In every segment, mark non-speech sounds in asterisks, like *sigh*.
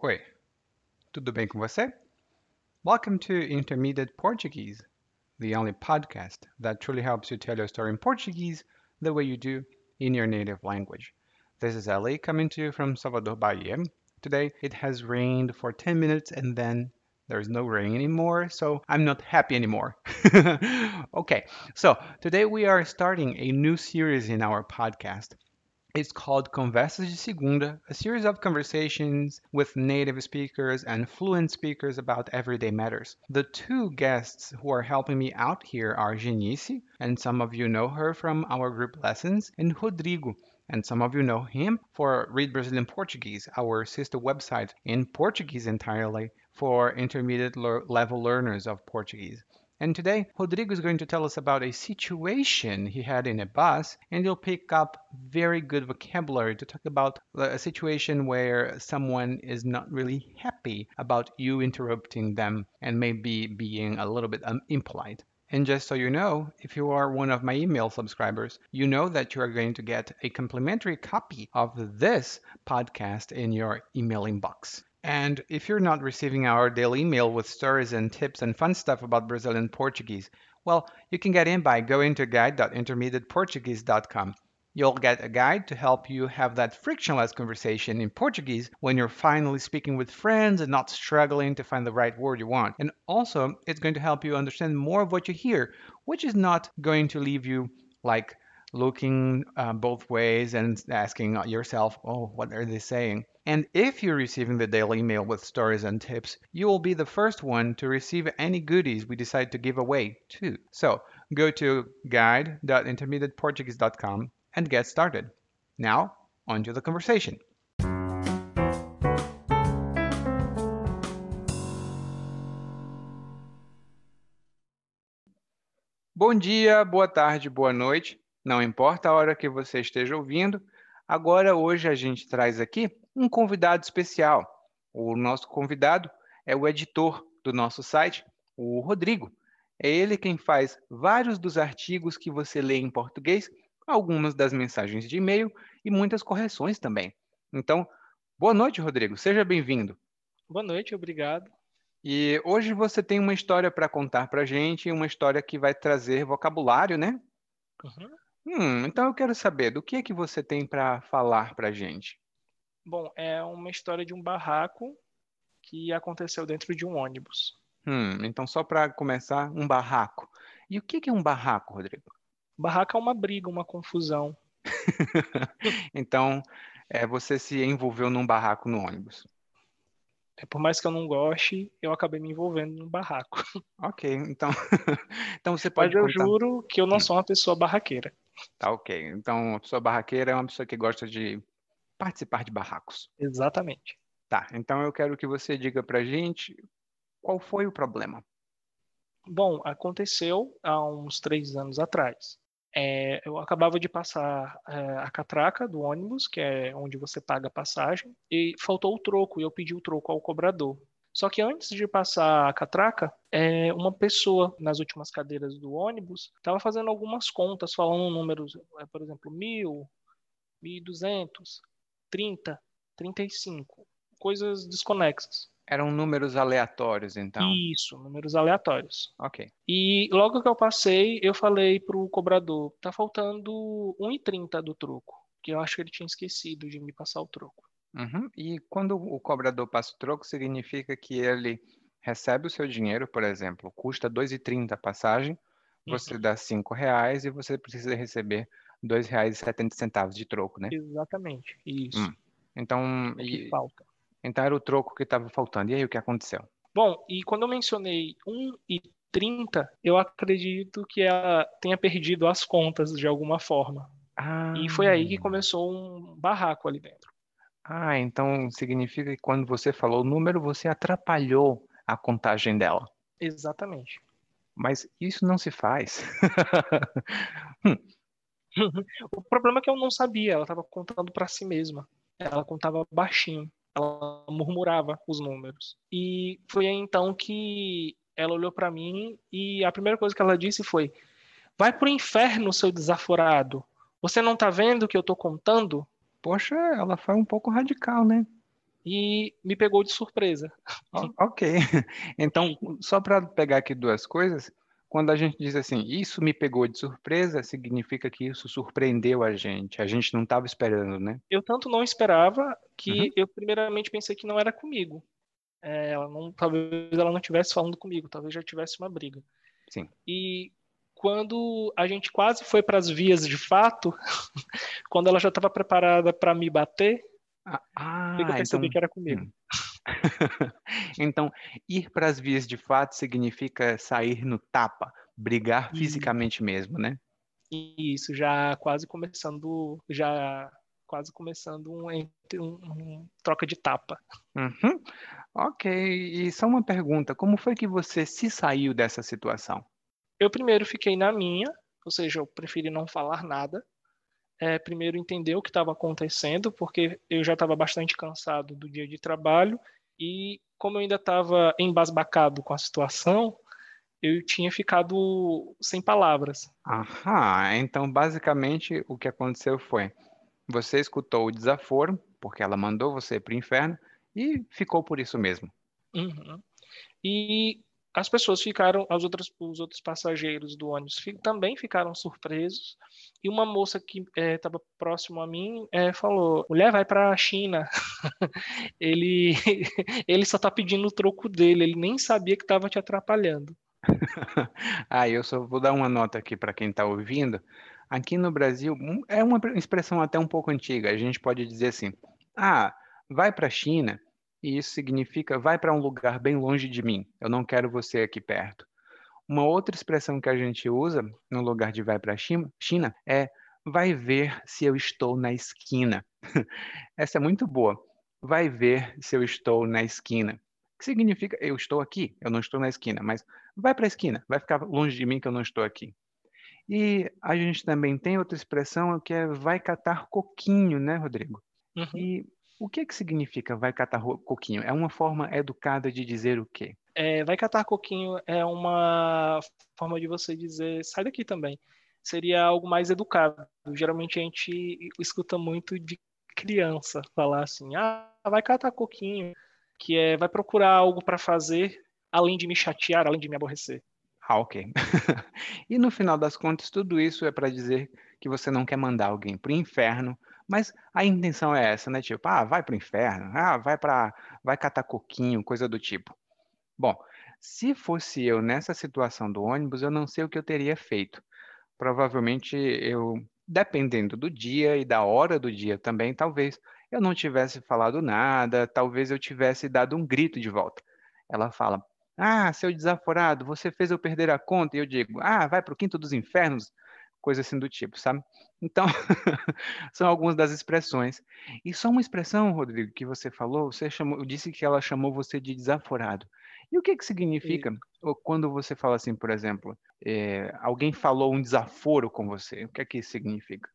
Oi, tudo bem com você? Welcome to Intermediate Portuguese, the only podcast that truly helps you tell your story in Portuguese the way you do in your native language. This is Ali coming to you from Salvador, Bahia. Today it has rained for 10 minutes and then there's no rain anymore, so I'm not happy anymore. *laughs* okay, so today we are starting a new series in our podcast. It's called Conversas de Segunda, a series of conversations with native speakers and fluent speakers about everyday matters. The two guests who are helping me out here are Genice, and some of you know her from our group lessons, and Rodrigo, and some of you know him for Read Brazilian Portuguese, our sister website in Portuguese entirely for intermediate level learners of Portuguese. And today, Rodrigo is going to tell us about a situation he had in a bus, and you'll pick up very good vocabulary to talk about a situation where someone is not really happy about you interrupting them and maybe being a little bit impolite. And just so you know, if you are one of my email subscribers, you know that you are going to get a complimentary copy of this podcast in your email inbox. And if you're not receiving our daily email with stories and tips and fun stuff about Brazilian Portuguese, well, you can get in by going to guide.intermediateportuguese.com. You'll get a guide to help you have that frictionless conversation in Portuguese when you're finally speaking with friends and not struggling to find the right word you want. And also, it's going to help you understand more of what you hear, which is not going to leave you like looking uh, both ways and asking yourself, oh, what are they saying? And if you're receiving the daily email with stories and tips, you will be the first one to receive any goodies we decide to give away too. So go to guide.intermediateportuguese.com and get started. Now, on to the conversation. Bom dia, boa tarde, boa noite. Não importa a hora que você esteja ouvindo. Agora, hoje, a gente traz aqui um convidado especial. O nosso convidado é o editor do nosso site, o Rodrigo. É ele quem faz vários dos artigos que você lê em português, algumas das mensagens de e-mail e muitas correções também. Então, boa noite, Rodrigo. Seja bem-vindo. Boa noite, obrigado. E hoje você tem uma história para contar para a gente, uma história que vai trazer vocabulário, né? Uhum. Hum, então eu quero saber do que é que você tem para falar para gente. Bom, é uma história de um barraco que aconteceu dentro de um ônibus. Hum, então só para começar, um barraco. E o que é um barraco, Rodrigo? Barraco é uma briga, uma confusão. *laughs* então, é, você se envolveu num barraco no ônibus. É, por mais que eu não goste, eu acabei me envolvendo num barraco. Ok, então, *laughs* então você pode. Mas eu contar... juro que eu não hum. sou uma pessoa barraqueira. Tá ok. Então, uma pessoa barraqueira é uma pessoa que gosta de participar de barracos. Exatamente. Tá, então eu quero que você diga pra gente qual foi o problema. Bom, aconteceu há uns três anos atrás. É, eu acabava de passar é, a catraca do ônibus, que é onde você paga a passagem, e faltou o troco, e eu pedi o troco ao cobrador. Só que antes de passar a catraca, é, uma pessoa nas últimas cadeiras do ônibus estava fazendo algumas contas, falando números, é, por exemplo, mil, mil e duzentos, 30, 35. Coisas desconexas. Eram números aleatórios, então? Isso, números aleatórios. Ok. E logo que eu passei, eu falei pro cobrador, tá faltando 1,30 do troco, que eu acho que ele tinha esquecido de me passar o troco. Uhum. E quando o cobrador passa o troco, significa que ele recebe o seu dinheiro, por exemplo, custa 2,30 a passagem, você uhum. dá 5 reais e você precisa receber R$ 2,70 de troco, né? Exatamente, isso. Hum. Então, o que e... falta. Então era o troco que estava faltando. E aí o que aconteceu? Bom, e quando eu mencionei 1,30, eu acredito que ela tenha perdido as contas de alguma forma. Ah. E foi aí que começou um barraco ali dentro. Ah, então significa que quando você falou o número, você atrapalhou a contagem dela. Exatamente. Mas isso não se faz. *laughs* hum. *laughs* o problema é que eu não sabia, ela estava contando para si mesma. Ela contava baixinho, ela murmurava os números. E foi aí então que ela olhou para mim e a primeira coisa que ela disse foi: Vai pro inferno, seu desaforado. Você não tá vendo o que eu tô contando? Poxa, ela foi um pouco radical, né? e me pegou de surpresa. Ok. *laughs* Então, só para pegar aqui duas coisas, quando a gente diz assim, isso me pegou de surpresa, significa que isso surpreendeu a gente. A gente não estava esperando, né? Eu tanto não esperava que uhum. eu primeiramente pensei que não era comigo. É, ela não, talvez ela não estivesse falando comigo, talvez já tivesse uma briga. Sim. E quando a gente quase foi para as vias de fato, *laughs* quando ela já estava preparada para me bater, ah, ah, eu percebi então... que era comigo. Hum. *laughs* então, ir para as vias de fato significa sair no tapa, brigar fisicamente mesmo, né? Isso, já quase começando, já quase começando um, um, um troca de tapa. Uhum. Ok, e só uma pergunta, como foi que você se saiu dessa situação? Eu primeiro fiquei na minha, ou seja, eu preferi não falar nada. É, primeiro entender o que estava acontecendo, porque eu já estava bastante cansado do dia de trabalho e como eu ainda estava embasbacado com a situação, eu tinha ficado sem palavras. Aham, então basicamente o que aconteceu foi, você escutou o desaforo, porque ela mandou você para o inferno, e ficou por isso mesmo. Uhum. E as pessoas ficaram, as outras, os outros passageiros do ônibus também ficaram surpresos. E uma moça que estava é, próximo a mim é, falou: mulher, vai para a China. *laughs* ele, *laughs* ele só está pedindo o troco dele, ele nem sabia que estava te atrapalhando. *laughs* ah, eu só vou dar uma nota aqui para quem está ouvindo. Aqui no Brasil, é uma expressão até um pouco antiga. A gente pode dizer assim: ah, vai para a China e isso significa vai para um lugar bem longe de mim, eu não quero você aqui perto. Uma outra expressão que a gente usa no lugar de vai para a China é vai ver se eu estou na esquina. *laughs* Essa é muito boa. Vai ver se eu estou na esquina. Que significa eu estou aqui, eu não estou na esquina, mas vai para a esquina, vai ficar longe de mim que eu não estou aqui. E a gente também tem outra expressão que é vai catar coquinho, né, Rodrigo? Uhum. E o que que significa vai catar coquinho? É uma forma educada de dizer o quê? É, vai catar coquinho é uma forma de você dizer sai daqui também. Seria algo mais educado. Geralmente a gente escuta muito de criança falar assim: ah, vai catar coquinho, que é vai procurar algo para fazer além de me chatear, além de me aborrecer. Ah, ok. *laughs* e no final das contas, tudo isso é para dizer que você não quer mandar alguém para o inferno mas a intenção é essa, né? Tipo, ah, vai para o inferno, ah, vai para, vai catar coquinho, coisa do tipo. Bom, se fosse eu nessa situação do ônibus, eu não sei o que eu teria feito. Provavelmente eu, dependendo do dia e da hora do dia também, talvez eu não tivesse falado nada, talvez eu tivesse dado um grito de volta. Ela fala: Ah, seu desaforado, você fez eu perder a conta. E eu digo: Ah, vai para o quinto dos infernos, coisa assim do tipo, sabe? Então, *laughs* são algumas das expressões. E só uma expressão, Rodrigo, que você falou, você chamou, disse que ela chamou você de desaforado. E o que que significa e... quando você fala assim, por exemplo, é, alguém falou um desaforo com você? O que é que isso significa?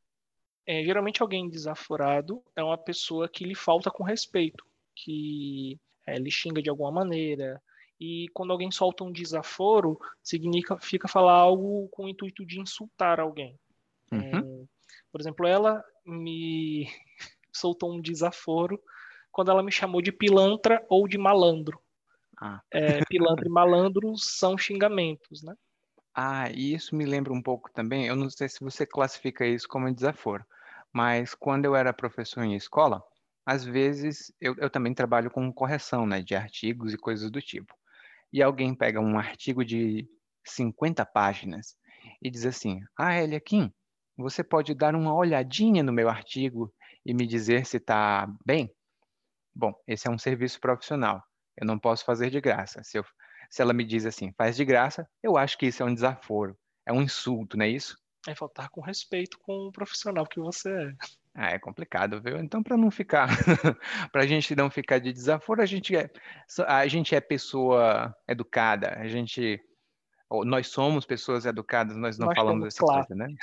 É, geralmente alguém desaforado é uma pessoa que lhe falta com respeito, que é, lhe xinga de alguma maneira, e quando alguém solta um desaforo, significa falar algo com o intuito de insultar alguém. Uhum. É, por exemplo, ela me *laughs* soltou um desaforo quando ela me chamou de pilantra ou de malandro. Ah. É, pilantra e *laughs* malandro são xingamentos, né? Ah, e isso me lembra um pouco também, eu não sei se você classifica isso como desaforo, mas quando eu era professor em escola, às vezes eu, eu também trabalho com correção, né, de artigos e coisas do tipo e alguém pega um artigo de 50 páginas e diz assim: Ah, Eliakim, você pode dar uma olhadinha no meu artigo e me dizer se está bem? Bom, esse é um serviço profissional. Eu não posso fazer de graça. Se, eu, se ela me diz assim, faz de graça, eu acho que isso é um desaforo. É um insulto, não é isso? É faltar com respeito com o profissional que você é. Ah, é complicado, viu? Então, para não ficar, *laughs* para a gente não ficar de desaforo, a gente é, a gente é pessoa educada, a gente, nós somos pessoas educadas, nós não nós falamos essa classe. coisa, né?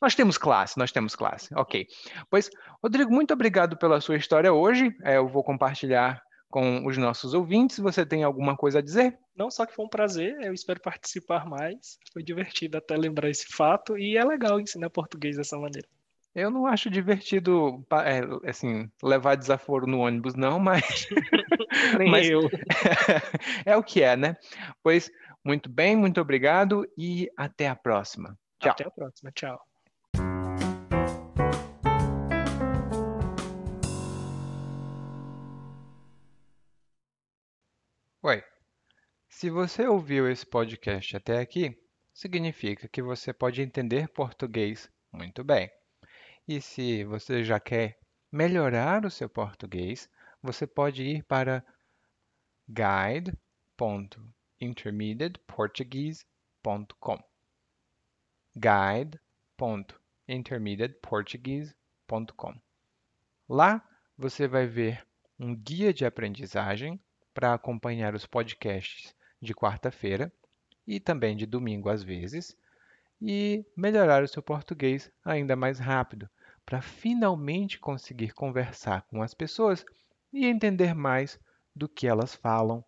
Nós temos classe, nós temos classe, ok. Pois, Rodrigo, muito obrigado pela sua história hoje. É, eu vou compartilhar com os nossos ouvintes. Você tem alguma coisa a dizer? Não, só que foi um prazer, eu espero participar mais. Foi divertido até lembrar esse fato e é legal ensinar português dessa maneira. Eu não acho divertido, é, assim, levar desaforo no ônibus, não, mas, *laughs* Nem mas eu. *laughs* é o que é, né? Pois, muito bem, muito obrigado e até a próxima. Tchau. Até a próxima. Tchau. Oi. Se você ouviu esse podcast até aqui, significa que você pode entender português muito bem. E se você já quer melhorar o seu português, você pode ir para guide.intermediateportuguese.com. guide.intermediateportuguese.com. Lá você vai ver um guia de aprendizagem para acompanhar os podcasts de quarta-feira e também de domingo às vezes, e melhorar o seu português ainda mais rápido, para finalmente conseguir conversar com as pessoas e entender mais do que elas falam